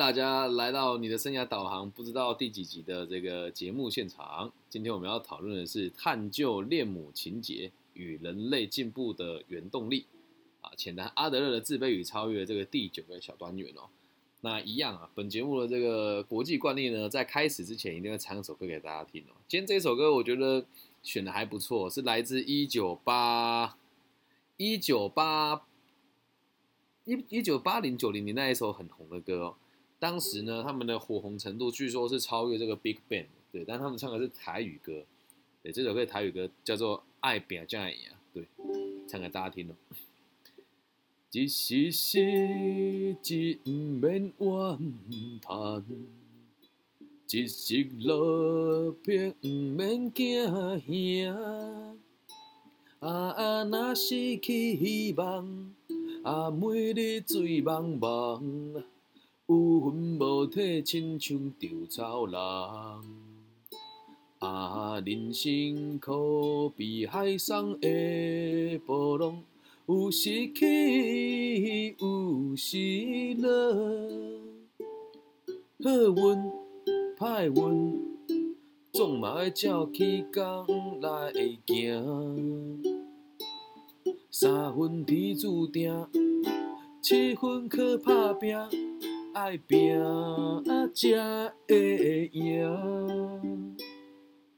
大家来到你的生涯导航，不知道第几集的这个节目现场。今天我们要讨论的是探究恋母情节与人类进步的原动力啊，浅谈阿德勒的自卑与超越这个第九个小单元哦。那一样啊，本节目的这个国际惯例呢，在开始之前一定会唱一首歌给大家听哦。今天这首歌我觉得选的还不错，是来自一九八一九八一一九八零九零年那一首很红的歌哦。当时呢，他们的火红程度据说是超越这个 Big Bang，对，但他们唱的是台语歌，对，这首歌台语歌叫做《爱变这样》，对，唱给大家听咯。一时失志毋免怨叹，一时落魄毋免惊吓，啊啊，若失去希望，啊，每日醉茫茫。有魂无体，亲像稻草人。啊，人生可比海上的波浪，有时起，有时落。好运歹运，总嘛要照起工来行。三分天注定，七分靠打拼。爱拼才会赢。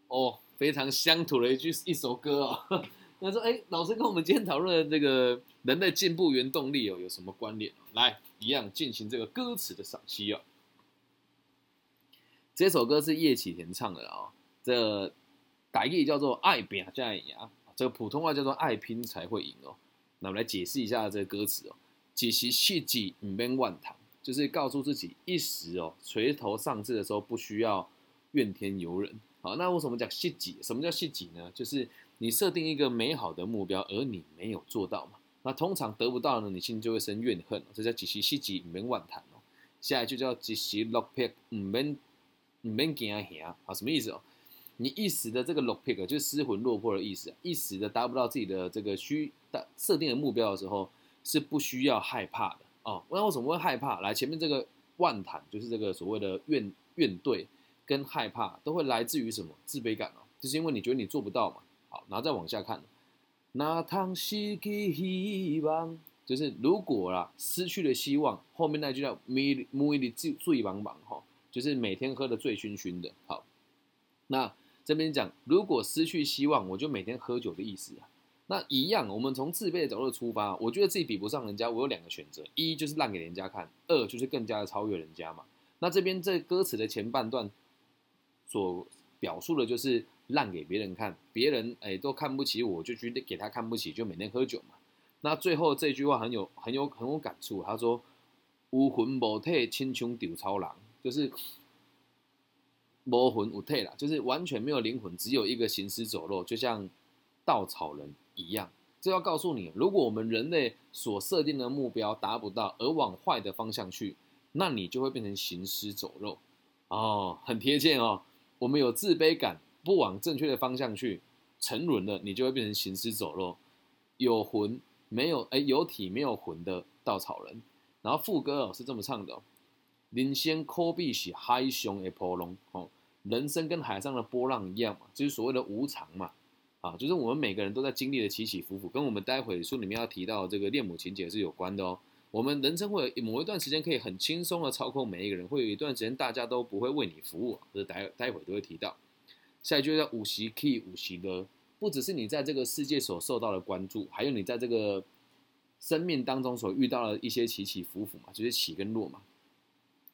哦，非常乡土的一句一首歌哦。他说：“哎，老师跟我们今天讨论的这个人类进步原动力哦，有什么关联？来，一样进行这个歌词的赏析哦。这首歌是叶启田唱的哦，这台语叫做爱拼才会赢，这个普通话叫做爱拼才会赢哦。那我们来解释一下这个歌词哦，只是细节唔免万谈。就是告诉自己一时哦垂头丧志的时候不需要怨天尤人。好，那为什么讲细己？什么叫细己呢？就是你设定一个美好的目标，而你没有做到嘛。那通常得不到呢，你心就会生怨恨。这叫几时细己唔免万谈哦。下一句叫几时落魄唔免唔免惊吓。啊，什么意思哦？你一时的这个落魄就是失魂落魄的意思。一时的达不到自己的这个需的设定的目标的时候，是不需要害怕的。哦，那为什么会害怕？来前面这个万谈就是这个所谓的怨怨怼跟害怕，都会来自于什么自卑感哦？就是因为你觉得你做不到嘛。好，然后再往下看，那汤失去希望，就是如果啦失去了希望，后面那句叫每每日醉醉茫茫哈，就是每天喝的醉醺醺的。好，那这边讲如果失去希望，我就每天喝酒的意思啊。那一样，我们从自卑的角度出发，我觉得自己比不上人家，我有两个选择：一就是烂给人家看，二就是更加的超越人家嘛。那这边这歌词的前半段所表述的就是烂给别人看，别人哎都看不起我，就去给他看不起，就每天喝酒嘛。那最后这句话很有很有很有感触，他说：“无魂无体，亲像丢超狼，就是无魂无体啦，就是完全没有灵魂，只有一个行尸走肉，就像稻草人。”一样，这要告诉你，如果我们人类所设定的目标达不到，而往坏的方向去，那你就会变成行尸走肉。哦，很贴切哦。我们有自卑感，不往正确的方向去，沉沦了，你就会变成行尸走肉。有魂没有？哎，有体没有魂的稻草人。然后副歌哦是这么唱的：人先可比是海上的波浪，哦，人生跟海上的波浪一样嘛，就是所谓的无常嘛。啊，就是我们每个人都在经历的起起伏伏，跟我们待会书里面要提到这个恋母情节是有关的哦。我们人生会有某一段时间可以很轻松的操控每一个人，会有一段时间大家都不会为你服务，这待待会都会提到。下一句叫五习 key 五习的，不只是你在这个世界所受到的关注，还有你在这个生命当中所遇到的一些起起伏伏嘛，就是起跟落嘛。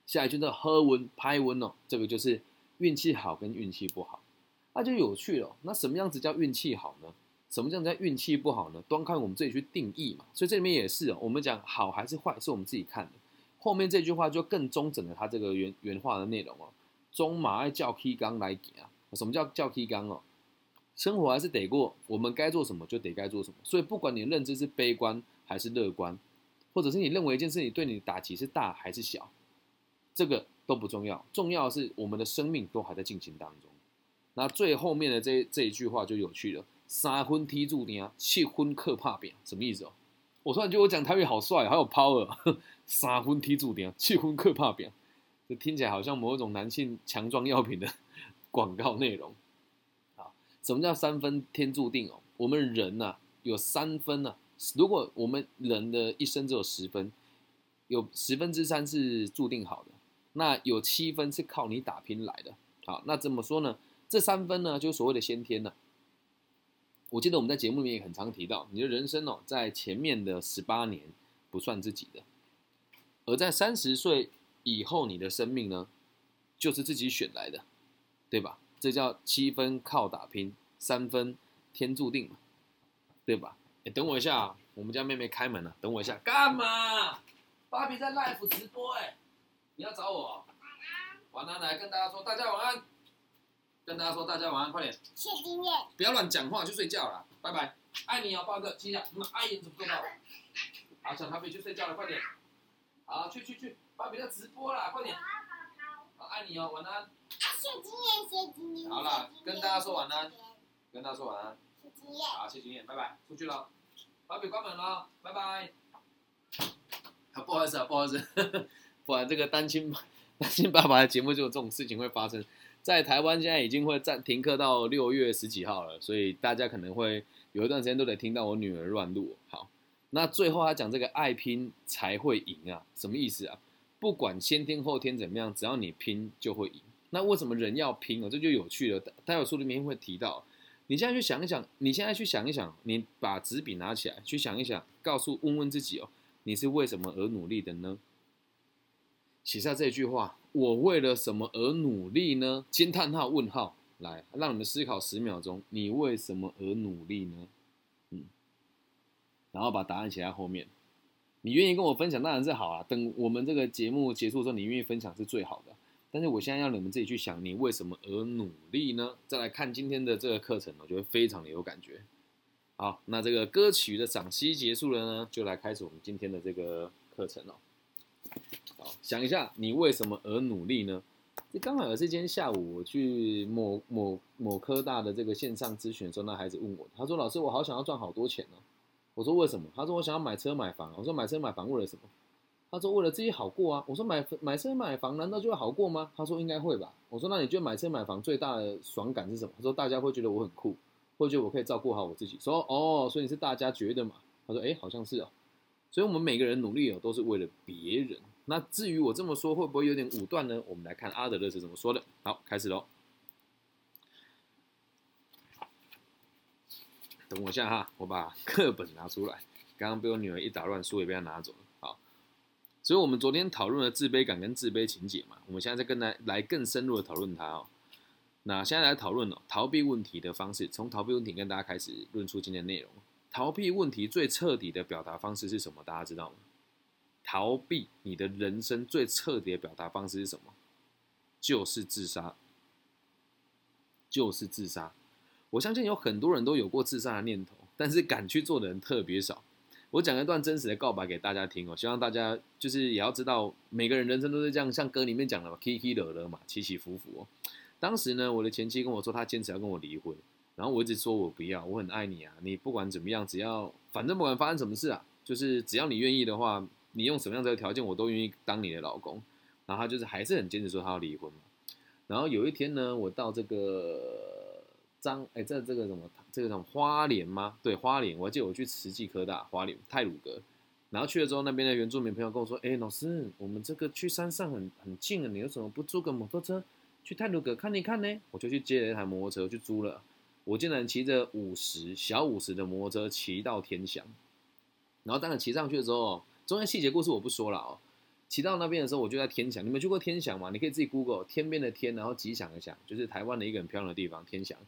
下一句叫喝温拍温哦，这个就是运气好跟运气不好。那就有趣了。那什么样子叫运气好呢？什么样子叫运气不好呢？端看我们自己去定义嘛。所以这里面也是哦，我们讲好还是坏，是我们自己看的。后面这句话就更中整了它这个原原话的内容哦。中马爱叫 K 刚来讲啊，什么叫叫 K 刚哦？生活还是得过，我们该做什么就得该做什么。所以不管你认知是悲观还是乐观，或者是你认为一件事情对你的打击是大还是小，这个都不重要。重要的是我们的生命都还在进行当中。那最后面的这这一句话就有趣了，三分踢住点，七分克怕扁，什么意思哦？我突然觉得我讲台语好帅，好有 power。三分踢住点，七分克怕扁，这听起来好像某一种男性强壮药品的 广告内容。啊，什么叫三分天注定哦？我们人呐有三分呐，如果我们人的一生只有十分，有十分之三是注定好的，那有七分是靠你打拼来的。好，那怎么说呢？这三分呢，就是所谓的先天呢。我记得我们在节目里面也很常提到，你的人生哦，在前面的十八年不算自己的，而在三十岁以后，你的生命呢，就是自己选来的，对吧？这叫七分靠打拼，三分天注定嘛，对吧？哎，等我一下，我们家妹妹开门了，等我一下，干嘛？芭比在 live 直播，哎，你要找我？晚安晚安，来跟大家说，大家晚安。跟大家说，大家晚安，快点。谢金燕。不要乱讲话，去睡觉了，拜拜。爱你哦，报个亲一下。嗯，爱你怎么做到？好，小咖啡去睡觉了，快点。好，去去去，芭比在直播啦，快点。好，爱你哦，晚安。谢金燕，谢金燕。好了，跟大家说晚安。跟大家说晚安。谢金燕。好，谢金燕，拜拜，出去了。芭比关门了，拜拜。好，不好意思啊，不好意思，不然这个单亲单亲爸爸的节目就有这种事情会发生。在台湾现在已经会暂停课到六月十几号了，所以大家可能会有一段时间都得听到我女儿乱录。好，那最后他讲这个爱拼才会赢啊，什么意思啊？不管先天后天怎么样，只要你拼就会赢。那为什么人要拼啊？这就有趣了。待会书里面会提到，你现在去想一想，你现在去想一想，你把纸笔拿起来去想一想，告诉问问自己哦，你是为什么而努力的呢？写下这句话。我为了什么而努力呢？惊叹号问号，来让你们思考十秒钟。你为什么而努力呢？嗯，然后把答案写在后面。你愿意跟我分享当然是好啊。等我们这个节目结束之后，你愿意分享是最好的。但是我现在要你们自己去想，你为什么而努力呢？再来看今天的这个课程，我觉得非常的有感觉。好，那这个歌曲的赏析结束了呢，就来开始我们今天的这个课程了。好，想一下，你为什么而努力呢？这刚好也是今天下午我去某某某科大的这个线上咨询的时候，那孩子问我，他说：“老师，我好想要赚好多钱哦。”我说：“为什么？”他说：“我想要买车买房。”我说：“买车买房为了什么？”他说：“为了自己好过啊。”我说：“买买车买房难道就会好过吗？”他说：“应该会吧。”我说：“那你觉得买车买房最大的爽感是什么？”他说：“大家会觉得我很酷，会觉得我可以照顾好我自己。”说：“哦，所以是大家觉得嘛？”他说：“哎，好像是哦。”所以我们每个人努力哦，都是为了别人。那至于我这么说会不会有点武断呢？我们来看阿德勒是怎么说的。好，开始喽。等我一下哈，我把课本拿出来。刚刚被我女儿一打乱，书也被她拿走了。好，所以我们昨天讨论了自卑感跟自卑情节嘛，我们现在再跟来来更深入的讨论它哦。那现在来讨论哦，逃避问题的方式，从逃避问题跟大家开始论述今天内容。逃避问题最彻底的表达方式是什么？大家知道吗？逃避你的人生最彻底的表达方式是什么？就是自杀，就是自杀。我相信有很多人都有过自杀的念头，但是敢去做的人特别少。我讲一段真实的告白给大家听哦，希望大家就是也要知道，每个人人生都是这样，像歌里面讲的嘛，起起落落嘛，起起伏伏哦。当时呢，我的前妻跟我说，她坚持要跟我离婚，然后我一直说我不要，我很爱你啊，你不管怎么样，只要反正不管发生什么事啊，就是只要你愿意的话。你用什么样的条件，我都愿意当你的老公。然后他就是还是很坚持说他要离婚嘛。然后有一天呢，我到这个张哎，这这个什么这个什么花莲吗？对，花莲。我记得我去慈济科大花莲泰鲁阁，然后去了之后，那边的原住民朋友跟我说：“哎，老师，我们这个去山上很很近啊，你为什么不租个摩托车去泰鲁阁看一看呢？”我就去借了一台摩托车去租了。我竟然骑着五十小五十的摩托车骑到天祥，然后当然骑上去的时候。中间细节故事我不说了哦。骑到那边的时候，我就在天祥。你们去过天祥吗？你可以自己 Google 天边的天，然后吉祥的祥，就是台湾的一个很漂亮的地方，天祥。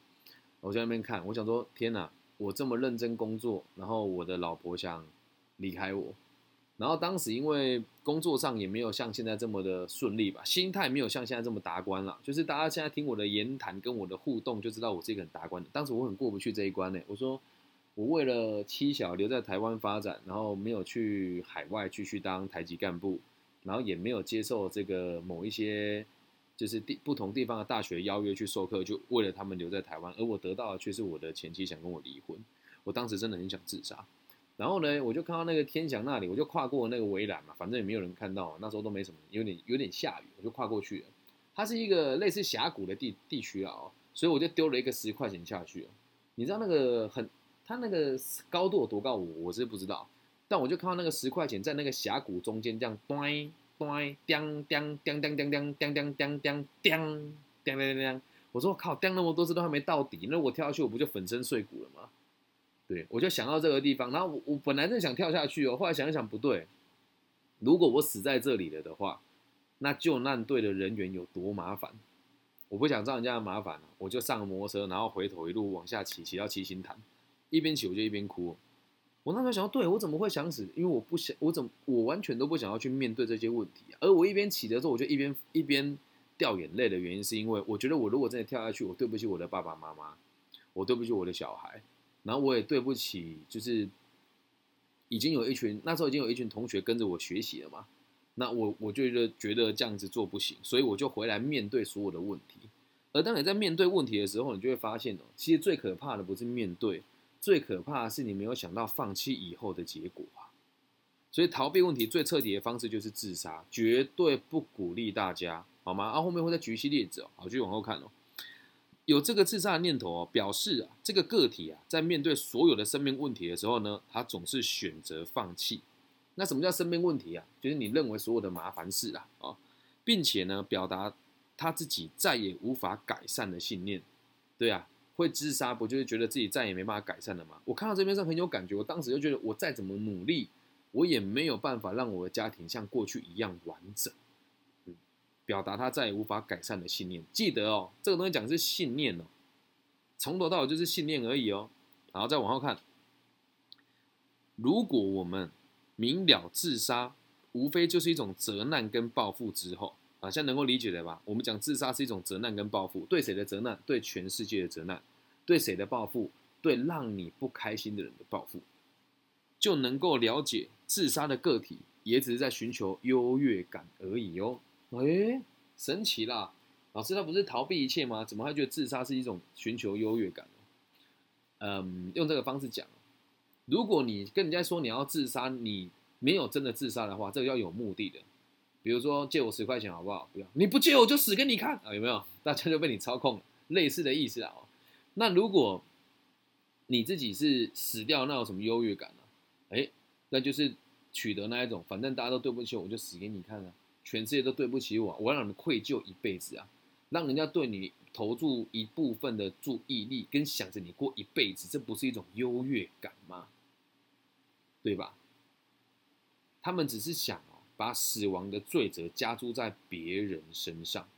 我在那边看，我想说，天哪！我这么认真工作，然后我的老婆想离开我。然后当时因为工作上也没有像现在这么的顺利吧，心态没有像现在这么达观了。就是大家现在听我的言谈跟我的互动，就知道我是一个很达观的。当时我很过不去这一关呢。我说。我为了妻小留在台湾发展，然后没有去海外继续当台籍干部，然后也没有接受这个某一些就是地不同地方的大学邀约去授课，就为了他们留在台湾，而我得到的却是我的前妻想跟我离婚。我当时真的很想自杀，然后呢，我就看到那个天祥那里，我就跨过那个围栏嘛，反正也没有人看到，那时候都没什么，有点有点下雨，我就跨过去了。它是一个类似峡谷的地地区啊，所以我就丢了一个十块钱下去。你知道那个很，它那个高度有多高，我我是不知道，但我就看到那个十块钱在那个峡谷中间这样端端叮叮叮叮叮叮叮叮叮叮叮叮叮叮，我靠，叮那么多次都还没到底，那我跳下去我不就粉身碎骨了吗？对，我就想到这个地方，然后我我本来是想跳下去哦，后来想一想不对，如果我死在这里了的话，那救难队的人员有多麻烦？我不想造人家的麻烦我就上了摩托车，然后回头一路往下骑，骑到七星潭，一边骑我就一边哭。我那时候想到，对我怎么会想死？因为我不想，我怎我完全都不想要去面对这些问题。而我一边骑的时候，我就一边一边掉眼泪的原因，是因为我觉得我如果真的跳下去，我对不起我的爸爸妈妈，我对不起我的小孩。然后我也对不起，就是已经有一群那时候已经有一群同学跟着我学习了嘛，那我我就觉得觉得这样子做不行，所以我就回来面对所有的问题。而当你在面对问题的时候，你就会发现哦，其实最可怕的不是面对，最可怕的是你没有想到放弃以后的结果啊。所以逃避问题最彻底的方式就是自杀，绝对不鼓励大家，好吗？啊，后面会再举一些例子哦，好，继续往后看哦。有这个自杀的念头哦，表示啊，这个个体啊，在面对所有的生命问题的时候呢，他总是选择放弃。那什么叫生命问题啊？就是你认为所有的麻烦事啊，啊，并且呢，表达他自己再也无法改善的信念。对啊，会自杀不就是觉得自己再也没办法改善了吗？我看到这边是很有感觉，我当时就觉得我再怎么努力，我也没有办法让我的家庭像过去一样完整。表达他再也无法改善的信念。记得哦，这个东西讲的是信念哦，从头到尾就是信念而已哦。然后再往后看，如果我们明了自杀，无非就是一种责难跟报复之后啊，现在能够理解的吧？我们讲自杀是一种责难跟报复，对谁的责难？对全世界的责难。对谁的报复？对让你不开心的人的报复，就能够了解自杀的个体也只是在寻求优越感而已哦。哎，神奇啦！老师他不是逃避一切吗？怎么还觉得自杀是一种寻求优越感嗯，用这个方式讲，如果你跟人家说你要自杀，你没有真的自杀的话，这个要有目的的。比如说借我十块钱好不好？不要，你不借我就死给你看啊！有没有？大家就被你操控，类似的意思啊。那如果你自己是死掉，那有什么优越感呢？哎，那就是取得那一种，反正大家都对不起我，我就死给你看啊。全世界都对不起我，我让你们愧疚一辈子啊！让人家对你投注一部分的注意力，跟想着你过一辈子，这不是一种优越感吗？对吧？他们只是想哦，把死亡的罪责加诸在别人身上，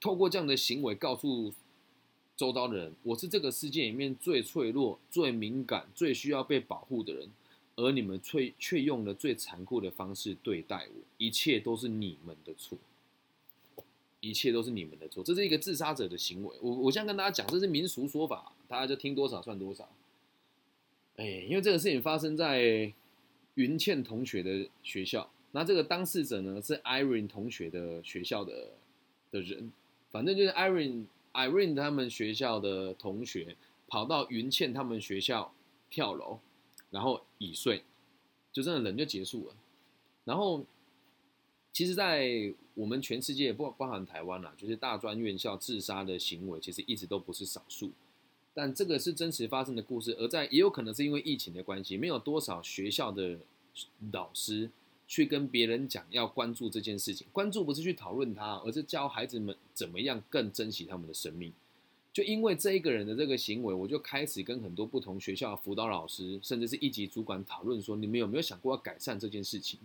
透过这样的行为告诉周遭的人，我是这个世界里面最脆弱、最敏感、最需要被保护的人。而你们却却用了最残酷的方式对待我，一切都是你们的错，一切都是你们的错，这是一个自杀者的行为。我我现在跟大家讲，这是民俗说法，大家就听多少算多少。哎，因为这个事情发生在云倩同学的学校，那这个当事者呢是 Irene 同学的学校的的人，反正就是 Irene Irene 他们学校的同学跑到云倩他们学校跳楼。然后已睡，就真的人就结束了。然后，其实，在我们全世界，不包含台湾啦，就是大专院校自杀的行为，其实一直都不是少数。但这个是真实发生的故事，而在也有可能是因为疫情的关系，没有多少学校的老师去跟别人讲要关注这件事情。关注不是去讨论它，而是教孩子们怎么样更珍惜他们的生命。就因为这一个人的这个行为，我就开始跟很多不同学校的辅导老师，甚至是一级主管讨论说：你们有没有想过要改善这件事情？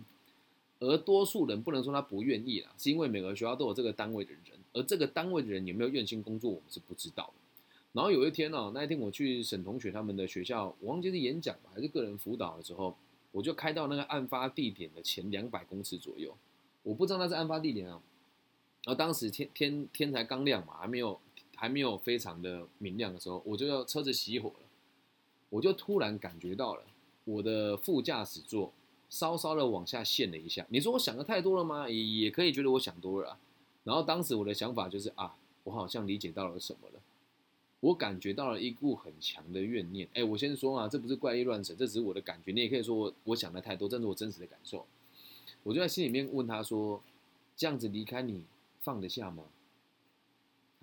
而多数人不能说他不愿意啦，是因为每个学校都有这个单位的人，而这个单位的人有没有愿心工作，我们是不知道的。然后有一天呢，那一天我去沈同学他们的学校，我忘记是演讲，还是个人辅导的时候，我就开到那个案发地点的前两百公尺左右，我不知道那是案发地点啊。然后当时天天天才刚亮嘛，还没有。还没有非常的明亮的时候，我就要车子熄火了，我就突然感觉到了我的副驾驶座稍稍的往下陷了一下。你说我想的太多了吗？也也可以觉得我想多了。然后当时我的想法就是啊，我好像理解到了什么了。我感觉到了一股很强的怨念。哎，我先说啊，这不是怪力乱神，这只是我的感觉。你也可以说我我想的太多，这是我真实的感受。我就在心里面问他说：“这样子离开你放得下吗？”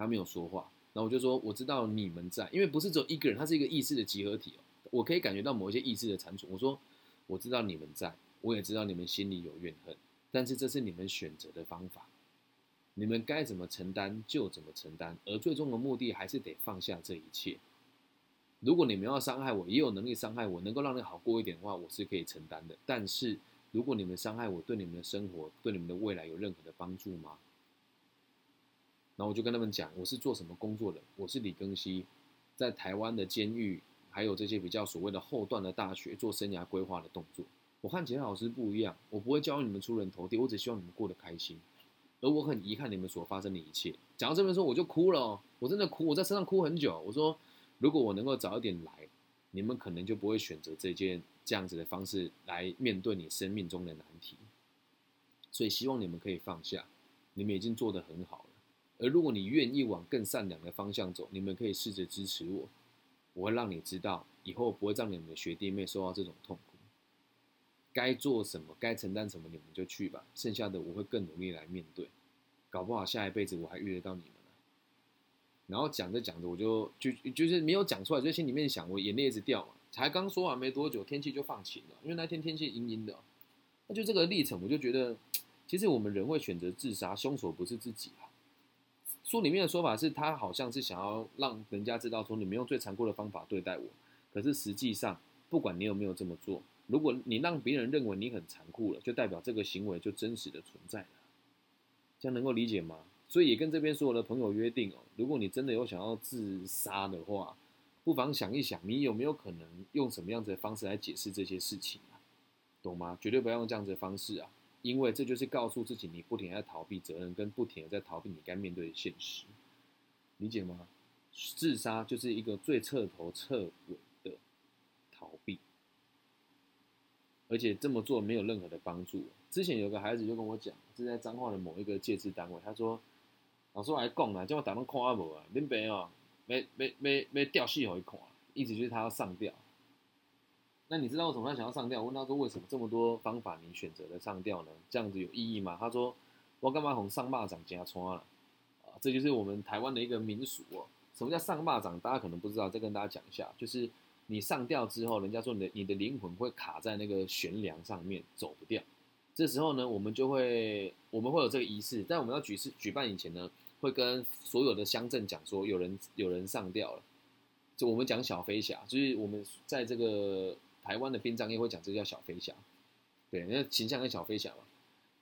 他没有说话。然后我就说：“我知道你们在，因为不是只有一个人，他是一个意识的集合体哦。我可以感觉到某一些意识的残存。我说：我知道你们在，我也知道你们心里有怨恨，但是这是你们选择的方法。”你们该怎么承担就怎么承担，而最终的目的还是得放下这一切。如果你们要伤害我，也有能力伤害我，能够让你好过一点的话，我是可以承担的。但是如果你们伤害我，对你们的生活、对你们的未来有任何的帮助吗？然后我就跟他们讲，我是做什么工作的？我是李庚希，在台湾的监狱，还有这些比较所谓的后段的大学做生涯规划的动作。我和其他老师不一样，我不会教你们出人头地，我只希望你们过得开心。而我很遗憾你们所发生的一切。讲到这边说，我就哭了，我真的哭，我在身上哭很久。我说，如果我能够早一点来，你们可能就不会选择这件这样子的方式来面对你生命中的难题。所以希望你们可以放下，你们已经做得很好。而如果你愿意往更善良的方向走，你们可以试着支持我，我会让你知道，以后不会让你们的学弟妹受到这种痛苦。该做什么，该承担什么，你们就去吧。剩下的我会更努力来面对，搞不好下一辈子我还遇得到你们然后讲着讲着，我就就就是没有讲出来，就心里面想，我眼泪一直掉嘛。才刚说完没多久，天气就放晴了，因为那天天气阴阴的。那就这个历程，我就觉得，其实我们人会选择自杀，凶手不是自己啊。书里面的说法是他好像是想要让人家知道说，你们用最残酷的方法对待我。可是实际上，不管你有没有这么做。如果你让别人认为你很残酷了，就代表这个行为就真实的存在了，这样能够理解吗？所以也跟这边所有的朋友约定哦，如果你真的有想要自杀的话，不妨想一想，你有没有可能用什么样子的方式来解释这些事情啊？懂吗？绝对不要用这样子的方式啊，因为这就是告诉自己你不停在逃避责任，跟不停的在逃避你该面对的现实，理解吗？自杀就是一个最彻头彻尾的逃避。而且这么做没有任何的帮助。之前有个孩子就跟我讲，是在彰化的某一个戒治单位，他说：“老师我还讲啊，叫我打算看阿无啊，恁爸哦，没没没没吊戏好一看，意思就是他要上吊。那你知道为什么他想要上吊？我问他说为什么这么多方法你选择了上吊呢？这样子有意义吗？他说我干嘛红上蚂蚱加穿了啊？这就是我们台湾的一个民俗哦。什么叫上蚂蚱？大家可能不知道，再跟大家讲一下，就是。你上吊之后，人家说你的你的灵魂会卡在那个悬梁上面走不掉。这时候呢，我们就会我们会有这个仪式，在我们要举事举办以前呢，会跟所有的乡镇讲说有人有人上吊了。就我们讲小飞侠，就是我们在这个台湾的殡葬业会讲这叫小飞侠，对，那形象跟小飞侠嘛。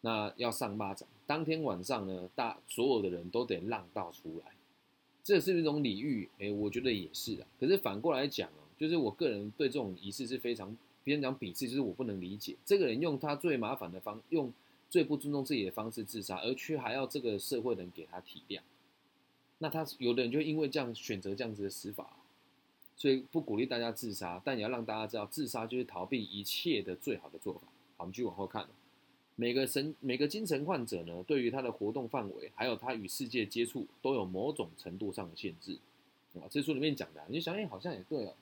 那要上巴掌，当天晚上呢，大所有的人都得浪道出来，这是一种礼遇，哎，我觉得也是啊。可是反过来讲。就是我个人对这种仪式是非常，别人讲鄙视，就是我不能理解，这个人用他最麻烦的方，用最不尊重自己的方式自杀，而却还要这个社会人给他体谅，那他有的人就因为这样选择这样子的死法，所以不鼓励大家自杀，但也要让大家知道，自杀就是逃避一切的最好的做法。好，我们继续往后看，每个神每个精神患者呢，对于他的活动范围，还有他与世界接触，都有某种程度上的限制，啊，这书里面讲的，你就想，哎，好像也对哦。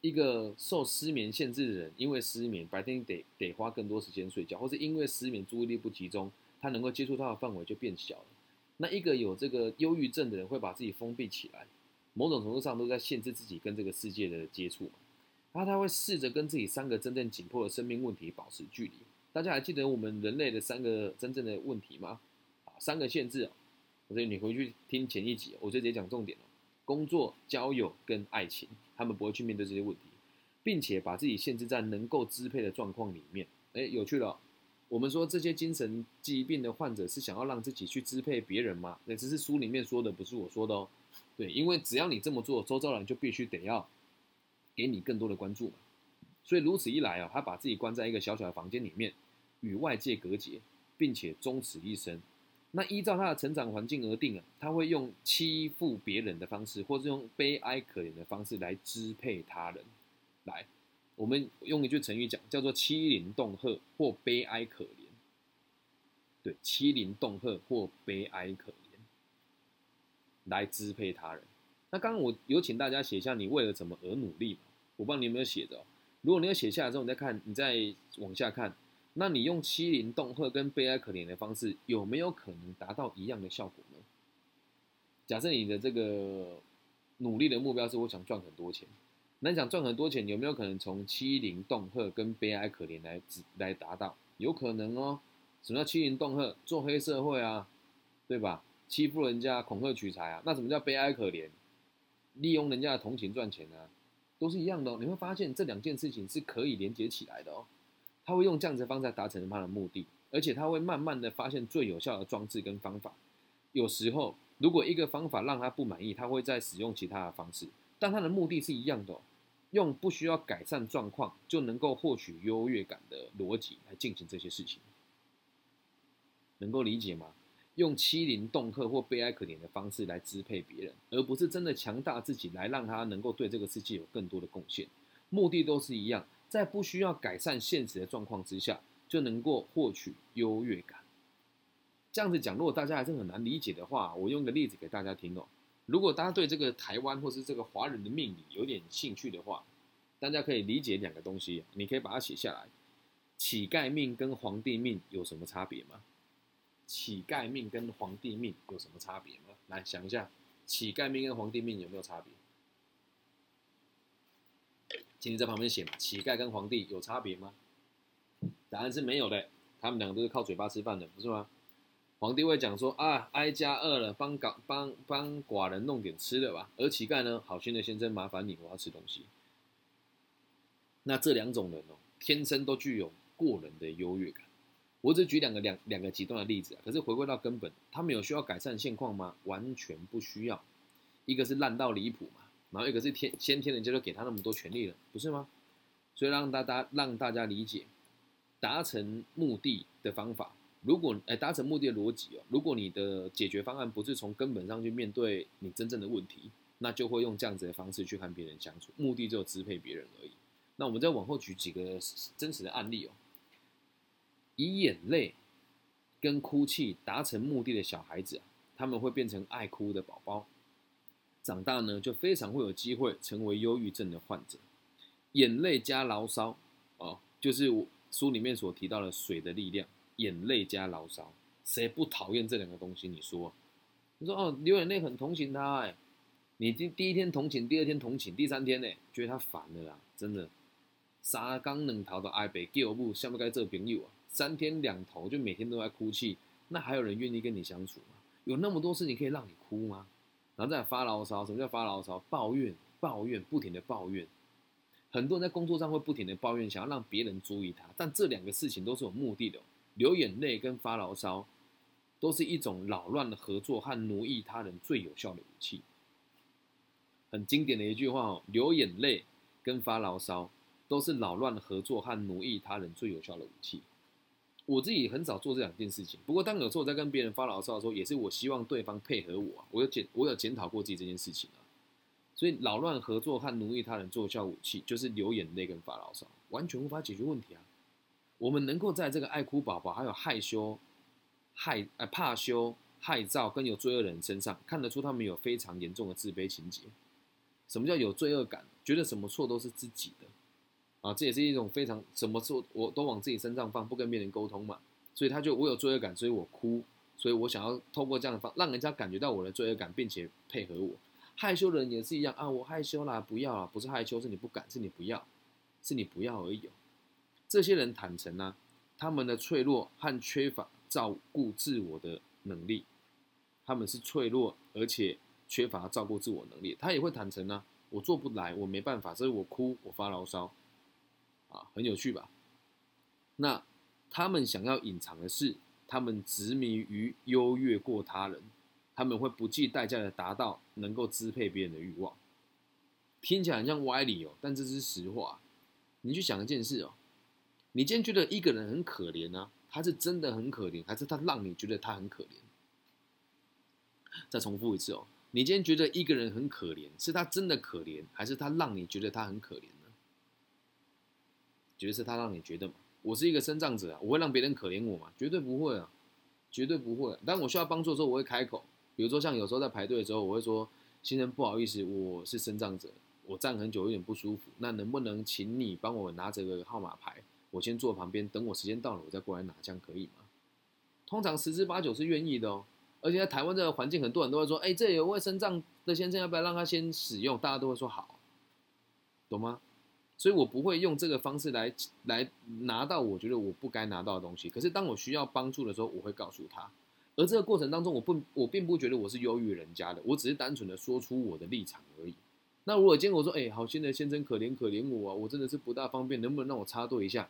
一个受失眠限制的人，因为失眠，白天得得花更多时间睡觉，或是因为失眠注意力不集中，他能够接触到的范围就变小了。那一个有这个忧郁症的人，会把自己封闭起来，某种程度上都在限制自己跟这个世界的接触。然后他会试着跟自己三个真正紧迫的生命问题保持距离。大家还记得我们人类的三个真正的问题吗？啊，三个限制哦。所以你回去听前一集，我就直接讲重点了。工作、交友跟爱情，他们不会去面对这些问题，并且把自己限制在能够支配的状况里面。哎，有趣了。我们说这些精神疾病的患者是想要让自己去支配别人吗？那只是书里面说的，不是我说的哦。对，因为只要你这么做，周遭人就必须得要给你更多的关注嘛。所以如此一来啊，他把自己关在一个小小的房间里面，与外界隔绝，并且终此一生。那依照他的成长环境而定啊，他会用欺负别人的方式，或是用悲哀可怜的方式来支配他人。来，我们用一句成语讲，叫做欺凌恫吓或悲哀可怜。对，欺凌恫吓或悲哀可怜，来支配他人。那刚刚我有请大家写下你为了什么而努力嘛？我不知道你有没有写着、如果你有写下来之后，你再看，你再往下看，那你用欺凌、恫吓跟悲哀可怜的方式，有没有可能达到一样的效果呢？假设你的这个努力的目标是我想赚很多钱，那你想赚很多钱，有没有可能从欺凌、恫吓跟悲哀可怜来来达到？有可能哦。什么叫欺凌、恫吓？做黑社会啊，对吧？欺负人家、恐吓取财啊？那什么叫悲哀可怜？利用人家的同情赚钱啊，都是一样的哦。你会发现这两件事情是可以连接起来的哦。他会用这样子的方式达成他的目的，而且他会慢慢的发现最有效的装置跟方法。有时候，如果一个方法让他不满意，他会再使用其他的方式，但他的目的是一样的哦。用不需要改善状况就能够获取优越感的逻辑来进行这些事情。能够理解吗？用欺凌、恫吓或悲哀可怜的方式来支配别人，而不是真的强大自己来让他能够对这个世界有更多的贡献。目的都是一样，在不需要改善现实的状况之下，就能够获取优越感。这样子讲，如果大家还是很难理解的话，我用个例子给大家听哦。如果大家对这个台湾或是这个华人的命理有点兴趣的话，大家可以理解两个东西，你可以把它写下来：乞丐命跟皇帝命有什么差别吗？乞丐命跟皇帝命有什么差别吗？来想一下，乞丐命跟皇帝命有没有差别？请你在旁边写嘛。乞丐跟皇帝有差别吗？答案是没有的，他们两个都是靠嘴巴吃饭的，不是吗？皇帝会讲说啊，哀家饿了，帮寡帮帮寡人弄点吃的吧。而乞丐呢，好心的先生，麻烦你，我要吃东西。那这两种人哦，天生都具有过人的优越感。我只举两个两两个极端的例子啊，可是回归到根本，他们有需要改善现况吗？完全不需要。一个是烂到离谱嘛，然后一个是天先天人家就给他那么多权利了，不是吗？所以让大家让大家理解，达成目的的方法，如果哎达成目的的逻辑哦，如果你的解决方案不是从根本上去面对你真正的问题，那就会用这样子的方式去和别人相处，目的就支配别人而已。那我们再往后举几个真实的案例哦。以眼泪跟哭泣达成目的的小孩子，他们会变成爱哭的宝宝，长大呢就非常会有机会成为忧郁症的患者。眼泪加牢骚，哦，就是书里面所提到的水的力量。眼泪加牢骚，谁不讨厌这两个东西？你说，你说哦，流眼泪很同情他，哎，你第第一天同情，第二天同情，第三天呢，觉得他烦了啦，真的。沙缸能逃到爱北救不，像不该做朋友啊？三天两头就每天都在哭泣，那还有人愿意跟你相处吗？有那么多事情可以让你哭吗？然后再发牢骚，什么叫发牢骚？抱怨，抱怨，不停的抱怨。很多人在工作上会不停的抱怨，想要让别人注意他，但这两个事情都是有目的的。流眼泪跟发牢骚，都是一种扰乱的合作和奴役他人最有效的武器。很经典的一句话哦，流眼泪跟发牢骚，都是扰乱合作和奴役他人最有效的武器。我自己很少做这两件事情，不过当有时候在跟别人发牢骚的时候，也是我希望对方配合我。我有检我有检讨过自己这件事情啊。所以扰乱合作和奴役他人做效武器，就是流眼泪跟发牢骚，完全无法解决问题啊。我们能够在这个爱哭宝宝，还有害羞、害呃怕羞、害臊跟有罪恶的人身上，看得出他们有非常严重的自卑情节。什么叫有罪恶感？觉得什么错都是自己的。啊，这也是一种非常什么做我都往自己身上放，不跟别人沟通嘛，所以他就我有罪恶感，所以我哭，所以我想要透过这样的方，让人家感觉到我的罪恶感，并且配合我。害羞的人也是一样啊，我害羞啦，不要啦，不是害羞，是你不敢，是你不要，是你不要而已。这些人坦诚呢，他们的脆弱和缺乏照顾自我的能力，他们是脆弱而且缺乏照顾自我能力，他也会坦诚呢，我做不来，我没办法，所以我哭，我发牢骚。啊，很有趣吧？那他们想要隐藏的是，他们执迷于优越过他人，他们会不计代价的达到能够支配别人的欲望。听起来很像歪理哦，但这是实话。你去想一件事哦，你今天觉得一个人很可怜呢，他是真的很可怜，还是他让你觉得他很可怜？再重复一次哦，你今天觉得一个人很可怜，是他真的可怜，还是他让你觉得他很可怜？觉得是他让你觉得嘛？我是一个生障者，我会让别人可怜我吗？绝对不会啊，绝对不会。当我需要帮助的时候，我会开口。比如说像有时候在排队的时候，我会说：“先生不好意思，我是身障者，我站很久有点不舒服，那能不能请你帮我拿着个号码牌，我先坐旁边，等我时间到了我再过来拿，这样可以吗？通常十之八九是愿意的哦。而且在台湾这个环境，很多人都会说：“哎，这有位身障的先生，要不要让他先使用？”大家都会说好，懂吗？所以我不会用这个方式来来拿到我觉得我不该拿到的东西。可是当我需要帮助的时候，我会告诉他。而这个过程当中，我不我并不觉得我是优于人家的，我只是单纯的说出我的立场而已。那如果今天我说：“哎，好心的先生，可怜可怜我啊，我真的是不大方便，能不能让我插队一下？”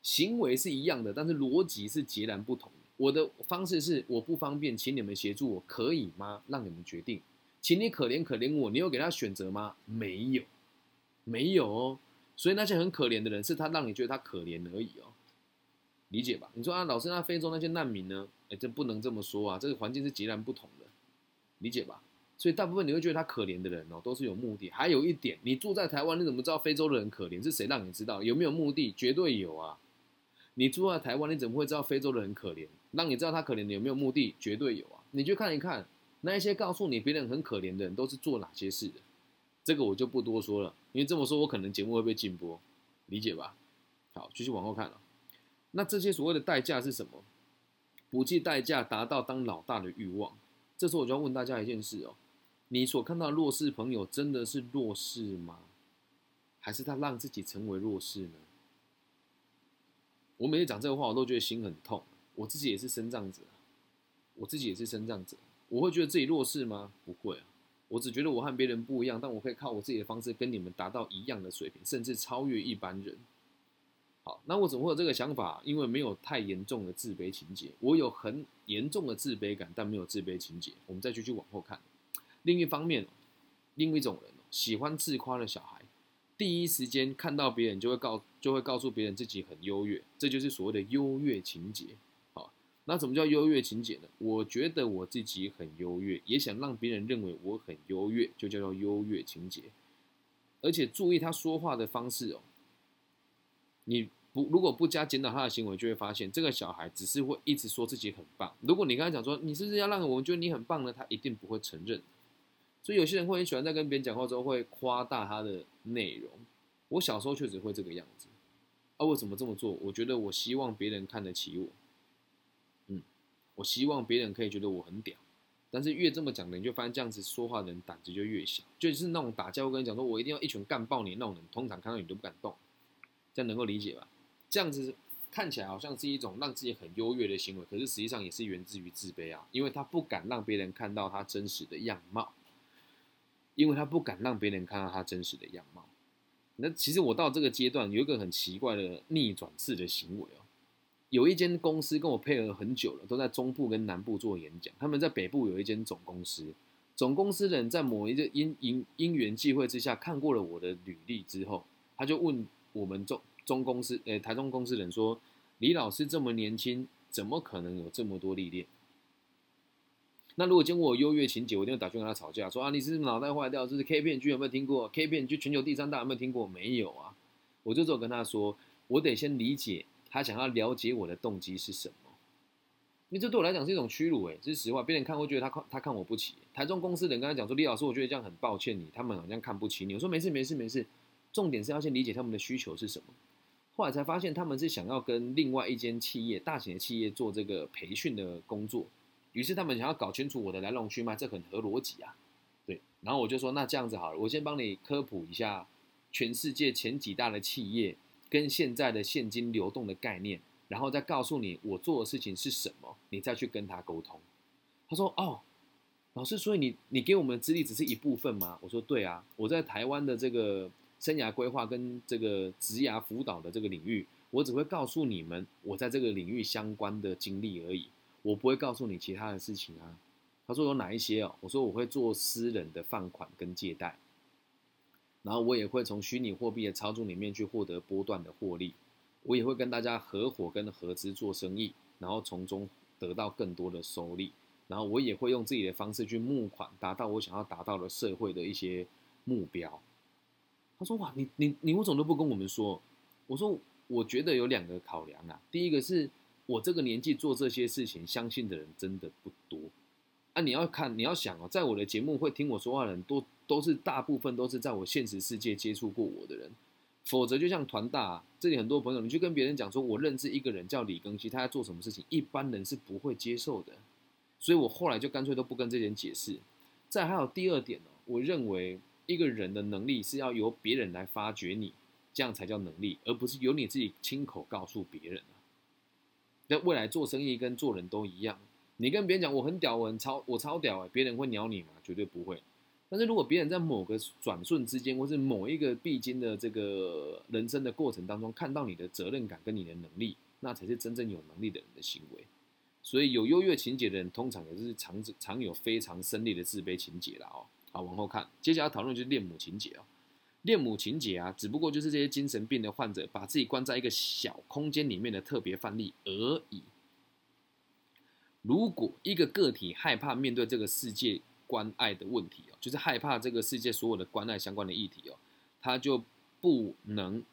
行为是一样的，但是逻辑是截然不同。我的方式是我不方便，请你们协助我，可以吗？让你们决定，请你可怜可怜我，你有给他选择吗？没有，没有哦。所以那些很可怜的人，是他让你觉得他可怜而已哦，理解吧？你说啊，老师，那非洲那些难民呢？哎，这不能这么说啊，这个环境是截然不同的，理解吧？所以大部分你会觉得他可怜的人哦，都是有目的。还有一点，你住在台湾，你怎么知道非洲的人可怜？是谁让你知道？有没有目的？绝对有啊。你住在台湾，你怎么会知道非洲的人可怜？让你知道他可怜的有没有目的？绝对有啊！你去看一看，那一些告诉你别人很可怜的人都是做哪些事的？这个我就不多说了，因为这么说我可能节目会被禁播，理解吧？好，继续往后看了。那这些所谓的代价是什么？不计代价达到当老大的欲望。这时候我就要问大家一件事哦：你所看到弱势朋友真的是弱势吗？还是他让自己成为弱势呢？我每次讲这个话，我都觉得心很痛。我自己也是生障者，我自己也是生障者，我会觉得自己弱势吗？不会啊，我只觉得我和别人不一样，但我可以靠我自己的方式跟你们达到一样的水平，甚至超越一般人。好，那我怎么会有这个想法？因为没有太严重的自卑情节，我有很严重的自卑感，但没有自卑情节。我们再继续往后看。另一方面，另一种人喜欢自夸的小孩。第一时间看到别人就会告就会告诉别人自己很优越，这就是所谓的优越情节。那什么叫优越情节呢？我觉得我自己很优越，也想让别人认为我很优越，就叫做优越情节。而且注意他说话的方式哦，你不如果不加检讨他的行为，就会发现这个小孩只是会一直说自己很棒。如果你跟他讲说你是不是要让我们觉得你很棒呢？他一定不会承认。所以有些人会很喜欢在跟别人讲话之后会夸大他的内容。我小时候确实会这个样子。啊，为什么这么做？我觉得我希望别人看得起我。我希望别人可以觉得我很屌。但是越这么讲的，你就发现这样子说话的人胆子就越小。就是那种打架会跟你讲说，我一定要一拳干爆你那种人，通常看到你都不敢动。这样能够理解吧？这样子看起来好像是一种让自己很优越的行为，可是实际上也是源自于自卑啊，因为他不敢让别人看到他真实的样貌。因为他不敢让别人看到他真实的样貌。那其实我到这个阶段有一个很奇怪的逆转式的行为哦。有一间公司跟我配合很久了，都在中部跟南部做演讲。他们在北部有一间总公司，总公司的人在某一个因因因缘际会之下看过了我的履历之后，他就问我们中中公司诶台中公司人说：“李老师这么年轻，怎么可能有这么多历练？”那如果经过我优越情节，我一定会打去跟他吵架，说啊，你是脑袋坏掉，这是 K 片剧有没有听过？K 片剧全球第三大有没有听过？没有啊，我就只有跟他说，我得先理解他想要了解我的动机是什么，因为这对我来讲是一种屈辱，诶，这是实话，别人看会觉得他看他看我不起。台中公司的人跟他讲说，李老师，我觉得这样很抱歉你，他们好像看不起你。我说没事没事没事，重点是要先理解他们的需求是什么。后来才发现他们是想要跟另外一间企业，大型的企业做这个培训的工作。于是他们想要搞清楚我的来龙去脉，这很合逻辑啊，对。然后我就说，那这样子好了，我先帮你科普一下全世界前几大的企业跟现在的现金流动的概念，然后再告诉你我做的事情是什么，你再去跟他沟通。他说：“哦，老师，所以你你给我们的资历只是一部分吗？”我说：“对啊，我在台湾的这个生涯规划跟这个职涯辅导的这个领域，我只会告诉你们我在这个领域相关的经历而已。”我不会告诉你其他的事情啊。他说有哪一些哦？我说我会做私人的放款跟借贷，然后我也会从虚拟货币的操作里面去获得波段的获利。我也会跟大家合伙跟合资做生意，然后从中得到更多的收益。然后我也会用自己的方式去募款，达到我想要达到的社会的一些目标。他说哇，你你你为什么都不跟我们说？我说我觉得有两个考量啊。第一个是。我这个年纪做这些事情，相信的人真的不多。啊，你要看，你要想哦，在我的节目会听我说话的人，多都是大部分都是在我现实世界接触过我的人，否则就像团大这里很多朋友，你去跟别人讲说，我认识一个人叫李庚希，他在做什么事情，一般人是不会接受的，所以我后来就干脆都不跟这些人解释。再还有第二点呢，我认为一个人的能力是要由别人来发掘你，这样才叫能力，而不是由你自己亲口告诉别人。那未来做生意跟做人都一样。你跟别人讲我很屌，我很超，我超屌哎，别人会鸟你吗？绝对不会。但是如果别人在某个转瞬之间，或是某一个必经的这个人生的过程当中，看到你的责任感跟你的能力，那才是真正有能力的人的行为。所以有优越情节的人，通常也是常常有非常深烈的自卑情节了哦。好，往后看，接下来讨论就是恋母情节哦。恋母情节啊，只不过就是这些精神病的患者把自己关在一个小空间里面的特别范例而已。如果一个个体害怕面对这个世界关爱的问题哦，就是害怕这个世界所有的关爱相关的议题哦，他就不能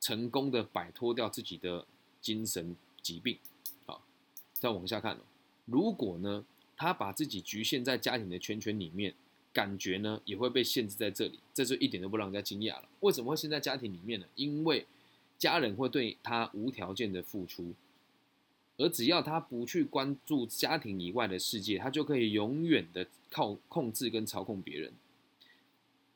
成功的摆脱掉自己的精神疾病。好，再往下看，如果呢，他把自己局限在家庭的圈圈里面，感觉呢也会被限制在这里，这就一点都不让人家惊讶了。为什么会陷在家庭里面呢？因为家人会对他无条件的付出。而只要他不去关注家庭以外的世界，他就可以永远的靠控制跟操控别人。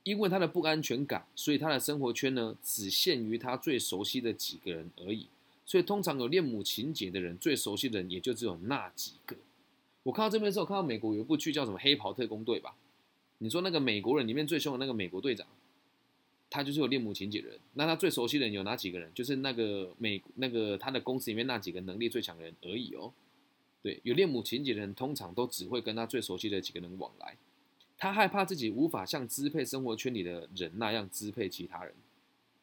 因为他的不安全感，所以他的生活圈呢只限于他最熟悉的几个人而已。所以通常有恋母情节的人，最熟悉的人也就只有那几个。我看到这边的时候，看到美国有一部剧叫什么《黑袍特工队》吧？你说那个美国人里面最凶的那个美国队长。他就是有恋母情节的人，那他最熟悉的人有哪几个人？就是那个美那个他的公司里面那几个能力最强的人而已哦。对，有恋母情节的人通常都只会跟他最熟悉的几个人往来。他害怕自己无法像支配生活圈里的人那样支配其他人，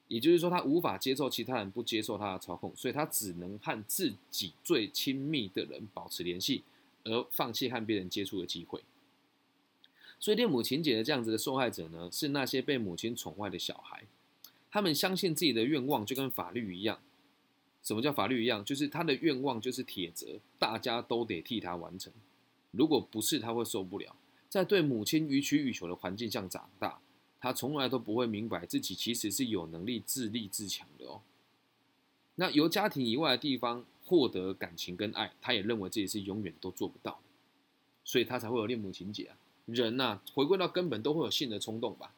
也就是说他无法接受其他人不接受他的操控，所以他只能和自己最亲密的人保持联系，而放弃和别人接触的机会。所以恋母情节的这样子的受害者呢，是那些被母亲宠坏的小孩。他们相信自己的愿望就跟法律一样。什么叫法律一样？就是他的愿望就是铁则，大家都得替他完成。如果不是，他会受不了。在对母亲予取予求的环境下长大，他从来都不会明白自己其实是有能力自立自强的哦。那由家庭以外的地方获得感情跟爱，他也认为自己是永远都做不到的，所以他才会有恋母情节啊。人呐，回归到根本都会有性的冲动吧？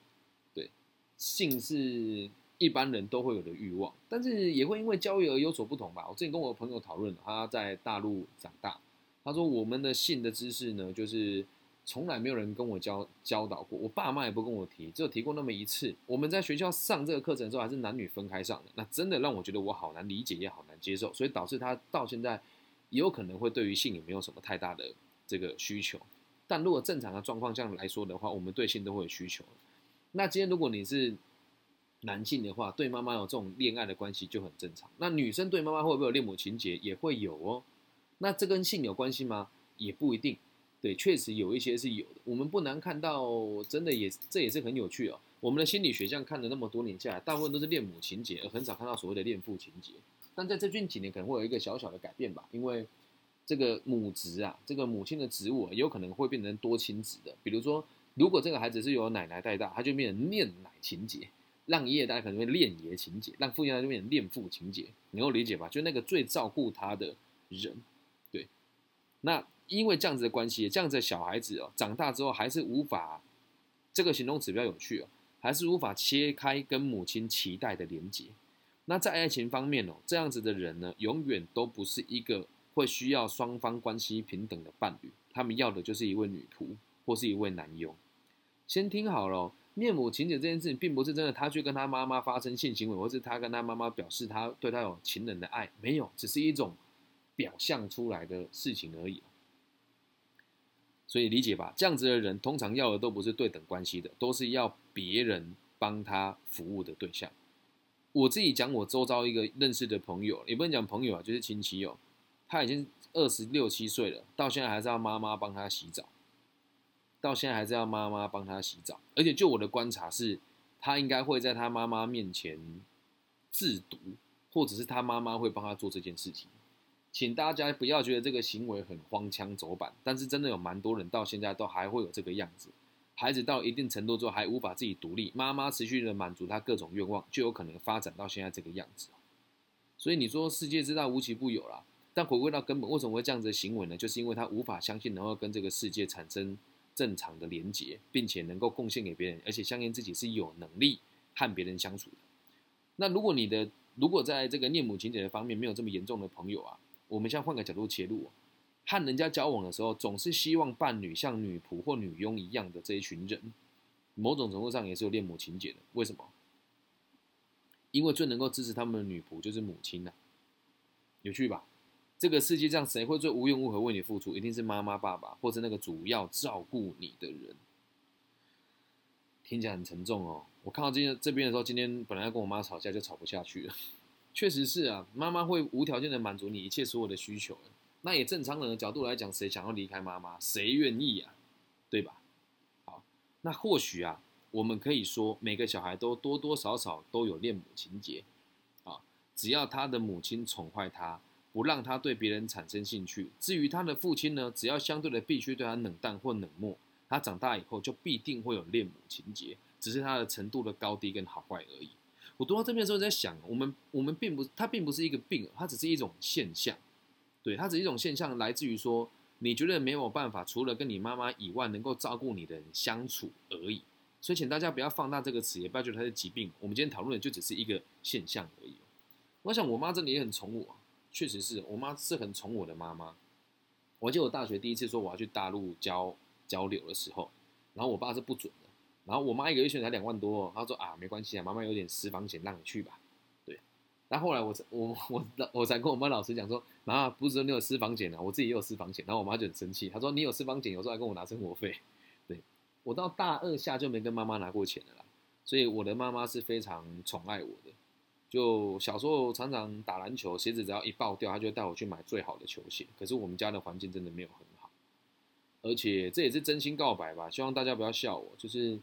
对，性是一般人都会有的欲望，但是也会因为教育而有所不同吧。我之前跟我朋友讨论，他在大陆长大，他说我们的性的知识呢，就是从来没有人跟我教教导过，我爸妈也不跟我提，只有提过那么一次。我们在学校上这个课程的时候，还是男女分开上的，那真的让我觉得我好难理解，也好难接受，所以导致他到现在也有可能会对于性也没有什么太大的这个需求。但如果正常的状况下来说的话，我们对性都会有需求。那今天如果你是男性的话，对妈妈有这种恋爱的关系就很正常。那女生对妈妈会不会有恋母情节？也会有哦。那这跟性有关系吗？也不一定。对，确实有一些是有的。我们不难看到，真的也这也是很有趣哦。我们的心理学这样看了那么多年下来，大部分都是恋母情节，而很少看到所谓的恋父情节。但在这近几年可能会有一个小小的改变吧，因为。这个母职啊，这个母亲的职务有可能会变成多亲职的。比如说，如果这个孩子是由奶奶带大，他就变成恋奶情节；让爷爷带可能会恋爷情节；让父亲带就变成恋父情节。能够理解吧？就那个最照顾他的人，对。那因为这样子的关系，这样子的小孩子哦，长大之后还是无法这个形容词比较有趣哦，还是无法切开跟母亲期待的连接。那在爱情方面哦，这样子的人呢，永远都不是一个。会需要双方关系平等的伴侣，他们要的就是一位女仆或是一位男佣。先听好了，恋母情节这件事情，并不是真的他去跟他妈妈发生性行为，或是他跟他妈妈表示他对他有情人的爱，没有，只是一种表象出来的事情而已。所以理解吧，这样子的人通常要的都不是对等关系的，都是要别人帮他服务的对象。我自己讲我周遭一个认识的朋友，也不能讲朋友啊，就是亲戚哦。他已经二十六七岁了，到现在还是要妈妈帮他洗澡，到现在还是要妈妈帮他洗澡。而且就我的观察是，他应该会在他妈妈面前自读，或者是他妈妈会帮他做这件事情。请大家不要觉得这个行为很荒腔走板，但是真的有蛮多人到现在都还会有这个样子。孩子到一定程度之后还无法自己独立，妈妈持续的满足他各种愿望，就有可能发展到现在这个样子。所以你说世界之大无奇不有啦，但回归到根本，为什么会这样子的行为呢？就是因为他无法相信能够跟这个世界产生正常的连结，并且能够贡献给别人，而且相信自己是有能力和别人相处的。那如果你的如果在这个念母情节的方面没有这么严重的朋友啊，我们先换个角度切入，和人家交往的时候，总是希望伴侣像女仆或女佣一样的这一群人，某种程度上也是有恋母情节的。为什么？因为最能够支持他们的女仆就是母亲呐，有趣吧？这个世界上谁会最无怨无悔为你付出？一定是妈妈、爸爸，或者那个主要照顾你的人。听起来很沉重哦。我看到今天这边的时候，今天本来要跟我妈吵架，就吵不下去了。确实是啊，妈妈会无条件的满足你一切所有的需求。那也正常人的角度来讲，谁想要离开妈妈？谁愿意啊？对吧？好，那或许啊。我们可以说，每个小孩都多多少少都有恋母情节，啊，只要他的母亲宠坏他，不让他对别人产生兴趣。至于他的父亲呢，只要相对的必须对他冷淡或冷漠，他长大以后就必定会有恋母情节，只是他的程度的高低跟好坏而已。我读到这边的时候在想，我们我们并不，它并不是一个病，它只是一种现象，对，它只是一种现象，来自于说你觉得没有办法，除了跟你妈妈以外能够照顾你的人相处而已。所以，请大家不要放大这个词，也不要觉得它是疾病。我们今天讨论的就只是一个现象而已。我想，我妈真的也很宠我，确实是我妈是很宠我的妈妈。我记得我大学第一次说我要去大陆交交流的时候，然后我爸是不准的，然后我妈一个月才两万多，他说啊，没关系啊，妈妈有点私房钱，让你去吧。对。但后后来我我我我才跟我妈老师讲说，妈不是说你有私房钱啊，我自己也有私房钱。然后我妈就很生气，她说你有私房钱，有时候还跟我拿生活费。对我到大二下就没跟妈妈拿过钱了啦，所以我的妈妈是非常宠爱我的。就小时候常常打篮球，鞋子只要一爆掉，他就带我去买最好的球鞋。可是我们家的环境真的没有很好，而且这也是真心告白吧，希望大家不要笑我。就是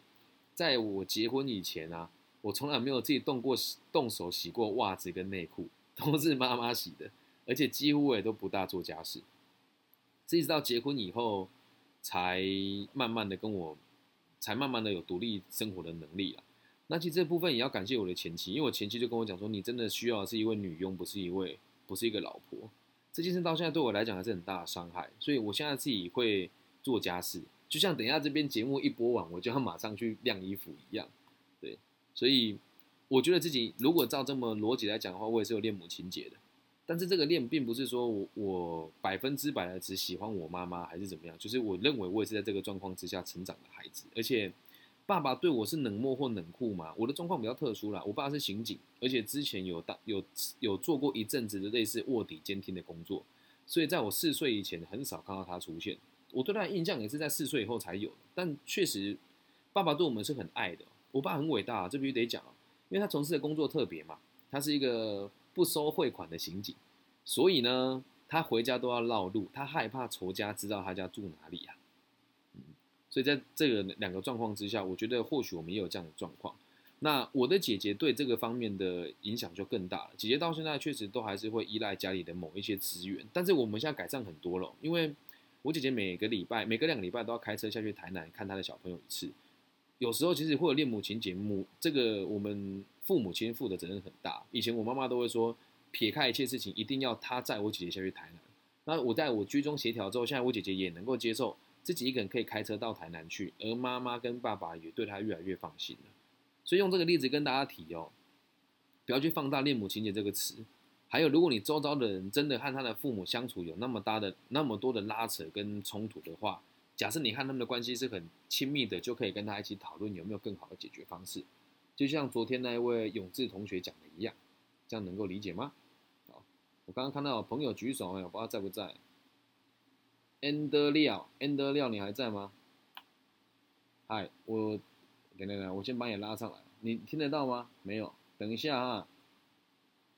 在我结婚以前啊，我从来没有自己动过动手洗过袜子跟内裤，都是妈妈洗的，而且几乎我也都不大做家事。一直到结婚以后，才慢慢的跟我。才慢慢的有独立生活的能力啊。那其实这部分也要感谢我的前妻，因为我前妻就跟我讲说，你真的需要的是一位女佣，不是一位，不是一个老婆。这件事到现在对我来讲还是很大的伤害，所以我现在自己会做家事，就像等一下这边节目一播完，我就要马上去晾衣服一样。对，所以我觉得自己如果照这么逻辑来讲的话，我也是有恋母情节的。但是这个恋并不是说我我百分之百的只喜欢我妈妈还是怎么样，就是我认为我也是在这个状况之下成长的孩子，而且爸爸对我是冷漠或冷酷嘛。我的状况比较特殊啦，我爸是刑警，而且之前有当有有做过一阵子的类似卧底监听的工作，所以在我四岁以前很少看到他出现。我对他的印象也是在四岁以后才有。但确实，爸爸对我们是很爱的。我爸很伟大，这必须得讲因为他从事的工作特别嘛，他是一个。不收汇款的刑警，所以呢，他回家都要绕路，他害怕仇家知道他家住哪里呀。所以在这个两个状况之下，我觉得或许我们也有这样的状况。那我的姐姐对这个方面的影响就更大了。姐姐到现在确实都还是会依赖家里的某一些资源，但是我们现在改善很多了，因为我姐姐每个礼拜、每隔两个礼拜都要开车下去台南看她的小朋友一次。有时候其实会有恋母情节，母这个我们父母亲负的责任很大。以前我妈妈都会说，撇开一切事情，一定要她载我姐姐下去台南。那我在我居中协调之后，现在我姐姐也能够接受自己一个人可以开车到台南去，而妈妈跟爸爸也对他越来越放心了。所以用这个例子跟大家提哦，不要去放大恋母情节这个词。还有，如果你周遭的人真的和他的父母相处有那么大的、那么多的拉扯跟冲突的话，假设你和他们的关系是很亲密的，就可以跟他一起讨论有没有更好的解决方式。就像昨天那一位永志同学讲的一样，这样能够理解吗？好，我刚刚看到朋友举手，哎，不知道在不在。安德廖，安德廖，你还在吗？嗨，我等等等，我先把你拉上来，你听得到吗？没有，等一下啊。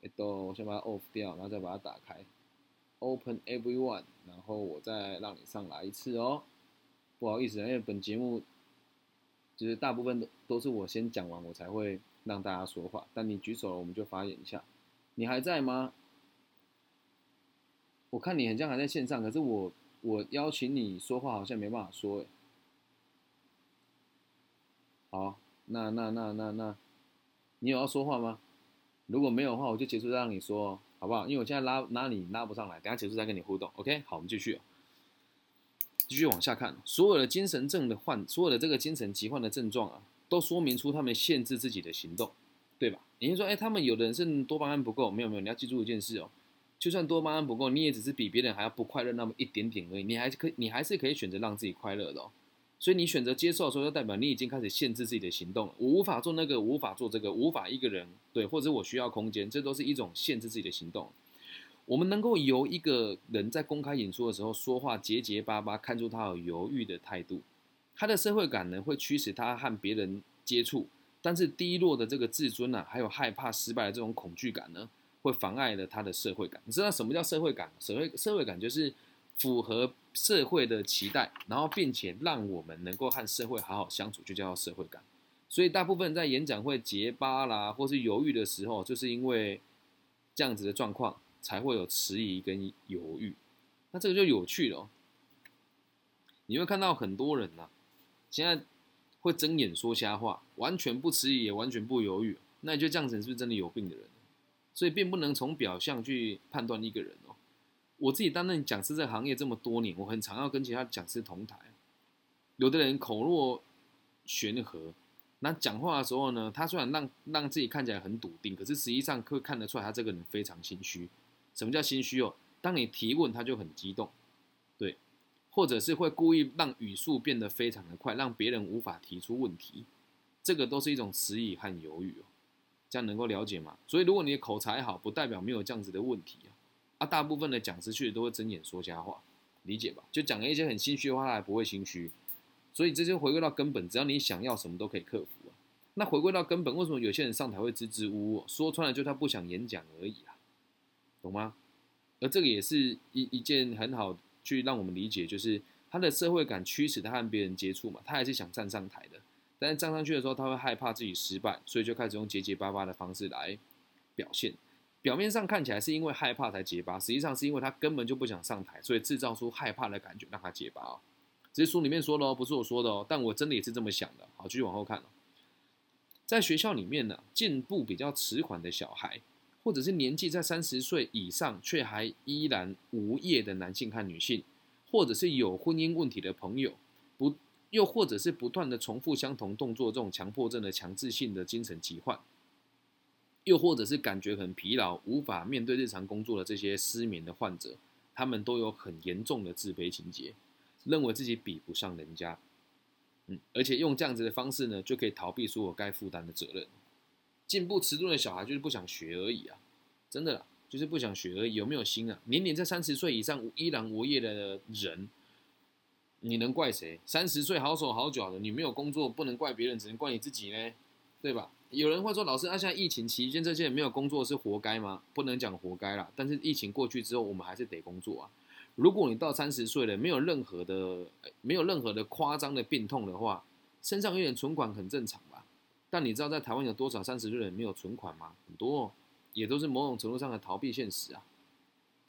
哎，都，我先把它 off 掉，然后再把它打开，open everyone，然后我再让你上来一次哦。不好意思，因为本节目就是大部分都都是我先讲完，我才会让大家说话。但你举手了，我们就发言一下。你还在吗？我看你很像还在线上，可是我我邀请你说话好像没办法说，哎。好，那那那那那，你有要说话吗？如果没有的话，我就结束再让你说，好不好？因为我现在拉拉你拉不上来，等下结束再跟你互动。OK，好，我们继续，继续往下看。所有的精神症的患，所有的这个精神疾患的症状啊，都说明出他们限制自己的行动，对吧？你是说，哎，他们有的人是多巴胺不够？没有没有，你要记住一件事哦，就算多巴胺不够，你也只是比别人还要不快乐那么一点点而已，你还是可以，你还是可以选择让自己快乐的哦。所以你选择接受的时候，就代表你已经开始限制自己的行动了。我无法做那个，无法做这个，无法一个人对，或者我需要空间，这都是一种限制自己的行动。我们能够由一个人在公开演出的时候说话结结巴巴，看出他有犹豫的态度，他的社会感呢会驱使他和别人接触，但是低落的这个自尊呢，还有害怕失败的这种恐惧感呢，会妨碍了他的社会感。你知道什么叫社会感？社会社会感就是符合。社会的期待，然后并且让我们能够和社会好好相处，就叫社会感。所以大部分在演讲会结巴啦，或是犹豫的时候，就是因为这样子的状况，才会有迟疑跟犹豫。那这个就有趣了，你会看到很多人呐，现在会睁眼说瞎话，完全不迟疑，也完全不犹豫。那你觉得这样子是不是真的有病的人？所以并不能从表象去判断一个人哦。我自己担任讲师这个行业这么多年，我很常要跟其他讲师同台。有的人口若悬河，那讲话的时候呢，他虽然让让自己看起来很笃定，可是实际上会看得出来他这个人非常心虚。什么叫心虚哦？当你提问，他就很激动，对，或者是会故意让语速变得非常的快，让别人无法提出问题。这个都是一种迟疑和犹豫哦。这样能够了解吗？所以如果你的口才好，不代表没有这样子的问题啊。啊，大部分的讲师确实都会睁眼说瞎话，理解吧？就讲了一些很心虚的话，他还不会心虚，所以这就回归到根本，只要你想要什么都可以克服啊。那回归到根本，为什么有些人上台会支支吾吾？说穿了，就他不想演讲而已啊，懂吗？而这个也是一一件很好去让我们理解，就是他的社会感驱使他和别人接触嘛，他还是想站上台的，但是站上去的时候，他会害怕自己失败，所以就开始用结结巴巴的方式来表现。表面上看起来是因为害怕才结巴，实际上是因为他根本就不想上台，所以制造出害怕的感觉让他结巴哦。这是书里面说的哦，不是我说的哦，但我真的也是这么想的。好，继续往后看。在学校里面呢，进步比较迟缓的小孩，或者是年纪在三十岁以上却还依然无业的男性和女性，或者是有婚姻问题的朋友，不，又或者是不断的重复相同动作这种强迫症的强制性的精神疾患。又或者是感觉很疲劳，无法面对日常工作的这些失眠的患者，他们都有很严重的自卑情节，认为自己比不上人家，嗯，而且用这样子的方式呢，就可以逃避所有该负担的责任。进步迟钝的小孩就是不想学而已啊，真的啦，就是不想学而已。有没有心啊？年龄在三十岁以上依然无业的人，你能怪谁？三十岁好手好脚的，你没有工作，不能怪别人，只能怪你自己呢，对吧？有人会说：“老师，那现在疫情期间，这些人没有工作是活该吗？”不能讲活该啦，但是疫情过去之后，我们还是得工作啊。如果你到三十岁了，没有任何的、没有任何的夸张的病痛的话，身上有点存款很正常吧？但你知道在台湾有多少三十岁的人没有存款吗？很多，也都是某种程度上的逃避现实啊。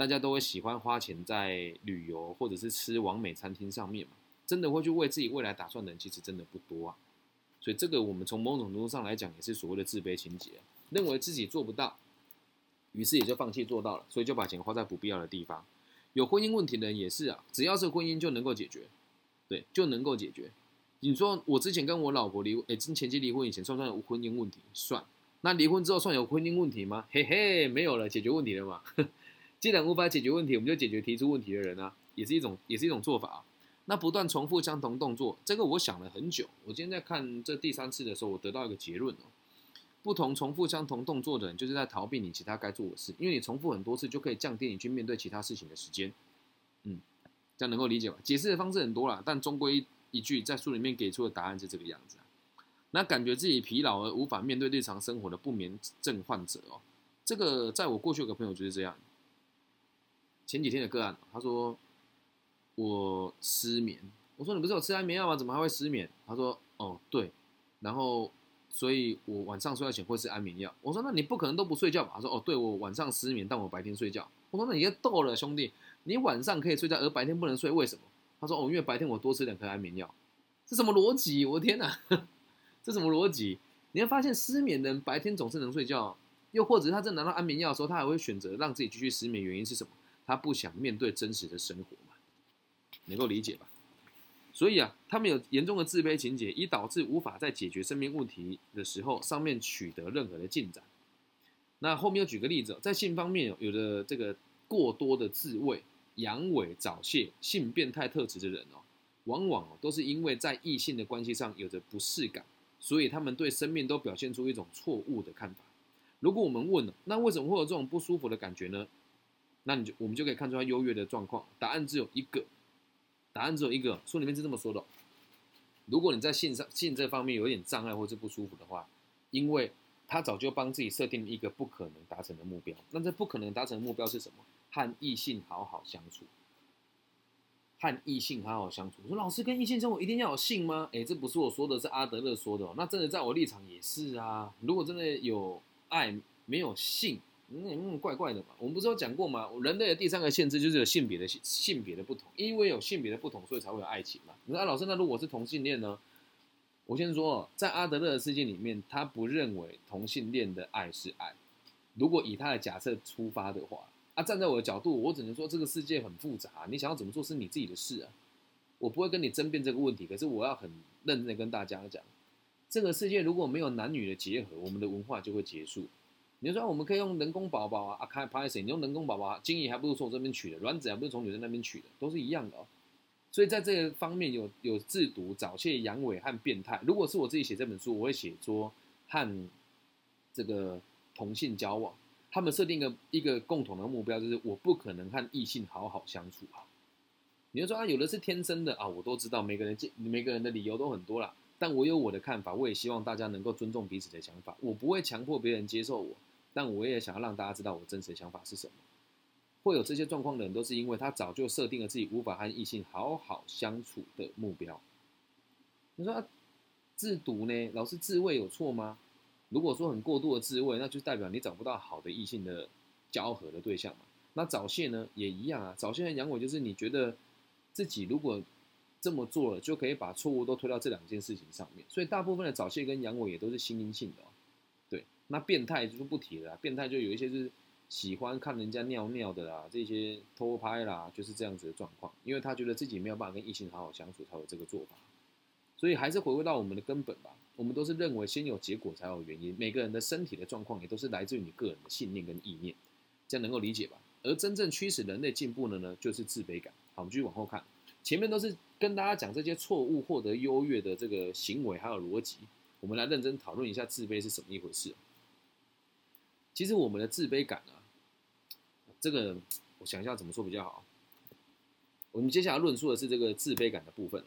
大家都会喜欢花钱在旅游或者是吃完美餐厅上面嘛，真的会去为自己未来打算的人，其实真的不多啊。所以这个我们从某种程度上来讲，也是所谓的自卑情节，认为自己做不到，于是也就放弃做到了，所以就把钱花在不必要的地方。有婚姻问题的人也是啊，只要是婚姻就能够解决，对，就能够解决。你说我之前跟我老婆离，哎，前妻离婚以前算不算有婚姻问题？算。那离婚之后算有婚姻问题吗？嘿嘿，没有了，解决问题了嘛。既然无法解决问题，我们就解决提出问题的人啊，也是一种，也是一种做法。那不断重复相同动作，这个我想了很久。我今天在看这第三次的时候，我得到一个结论哦：不同重复相同动作的人，就是在逃避你其他该做的事，因为你重复很多次，就可以降低你去面对其他事情的时间。嗯，这样能够理解吧？解释的方式很多啦，但终归一句，在书里面给出的答案是这个样子。那感觉自己疲劳而无法面对日常生活的不眠症患者哦，这个在我过去有个朋友就是这样。前几天的个案，他说。我失眠，我说你不是有吃安眠药吗？怎么还会失眠？他说哦对，然后所以我晚上睡觉前会吃安眠药。我说那你不可能都不睡觉吧？他说哦对，我晚上失眠，但我白天睡觉。我说那你就逗了，兄弟，你晚上可以睡觉，而白天不能睡，为什么？他说哦，因为白天我多吃两颗安眠药。这什么逻辑？我的天哪，这什么逻辑？你会发现失眠的人白天总是能睡觉，又或者他在拿到安眠药的时候，他还会选择让自己继续失眠，原因是什么？他不想面对真实的生活嘛，能够理解吧？所以啊，他们有严重的自卑情节，以导致无法在解决生命问题的时候上面取得任何的进展。那后面又举个例子，在性方面有的这个过多的自慰、阳痿、早泄、性变态特质的人哦，往往哦都是因为在异性的关系上有着不适感，所以他们对生命都表现出一种错误的看法。如果我们问了，那为什么会有这种不舒服的感觉呢？那你就我们就可以看出他优越的状况。答案只有一个。答案只有一个，书里面是这么说的：如果你在性上性这方面有点障碍或是不舒服的话，因为他早就帮自己设定一个不可能达成的目标。那这不可能达成的目标是什么？和异性好好相处。和异性好好相处。我说老师跟异性生活一定要有性吗？诶，这不是我说的，是阿德勒说的。那真的在我立场也是啊。如果真的有爱没有性？嗯嗯，怪怪的嘛。我们不是有讲过吗？人类的第三个限制就是有性别的性别的不同，因为有性别的不同，所以才会有爱情嘛。你说老师，那如果是同性恋呢？我先说，在阿德勒的世界里面，他不认为同性恋的爱是爱。如果以他的假设出发的话，啊，站在我的角度，我只能说这个世界很复杂，你想要怎么做是你自己的事啊。我不会跟你争辩这个问题，可是我要很认真的跟大家讲，这个世界如果没有男女的结合，我们的文化就会结束。你说我们可以用人工宝宝啊，啊开拍谁？你用人工宝宝，精液还不如从我这边取的，卵子还不是从女生那边取的，都是一样的哦。所以在这个方面有有制毒、早泄、阳痿和变态。如果是我自己写这本书，我会写说和这个同性交往，他们设定一个一个共同的目标，就是我不可能和异性好好相处啊。你就说啊，有的是天生的啊，我都知道，每个人每个人的理由都很多啦。但我有我的看法，我也希望大家能够尊重彼此的想法，我不会强迫别人接受我。但我也想要让大家知道我真实的想法是什么。会有这些状况的人，都是因为他早就设定了自己无法和异性好好相处的目标。你说啊自毒呢？老是自慰有错吗？如果说很过度的自慰，那就代表你找不到好的异性的交合的对象嘛。那早泄呢，也一样啊。早泄和阳痿就是你觉得自己如果这么做了，就可以把错误都推到这两件事情上面。所以大部分的早泄跟阳痿也都是心因性的。那变态就不提了，变态就有一些是喜欢看人家尿尿的啦，这些偷拍啦，就是这样子的状况，因为他觉得自己没有办法跟异性好好相处，才有这个做法。所以还是回归到我们的根本吧，我们都是认为先有结果才有原因，每个人的身体的状况也都是来自于你个人的信念跟意念，这样能够理解吧？而真正驱使人类进步的呢，就是自卑感。好，我们继续往后看，前面都是跟大家讲这些错误获得优越的这个行为还有逻辑，我们来认真讨论一下自卑是什么一回事。其实我们的自卑感啊，这个我想一下怎么说比较好。我们接下来论述的是这个自卑感的部分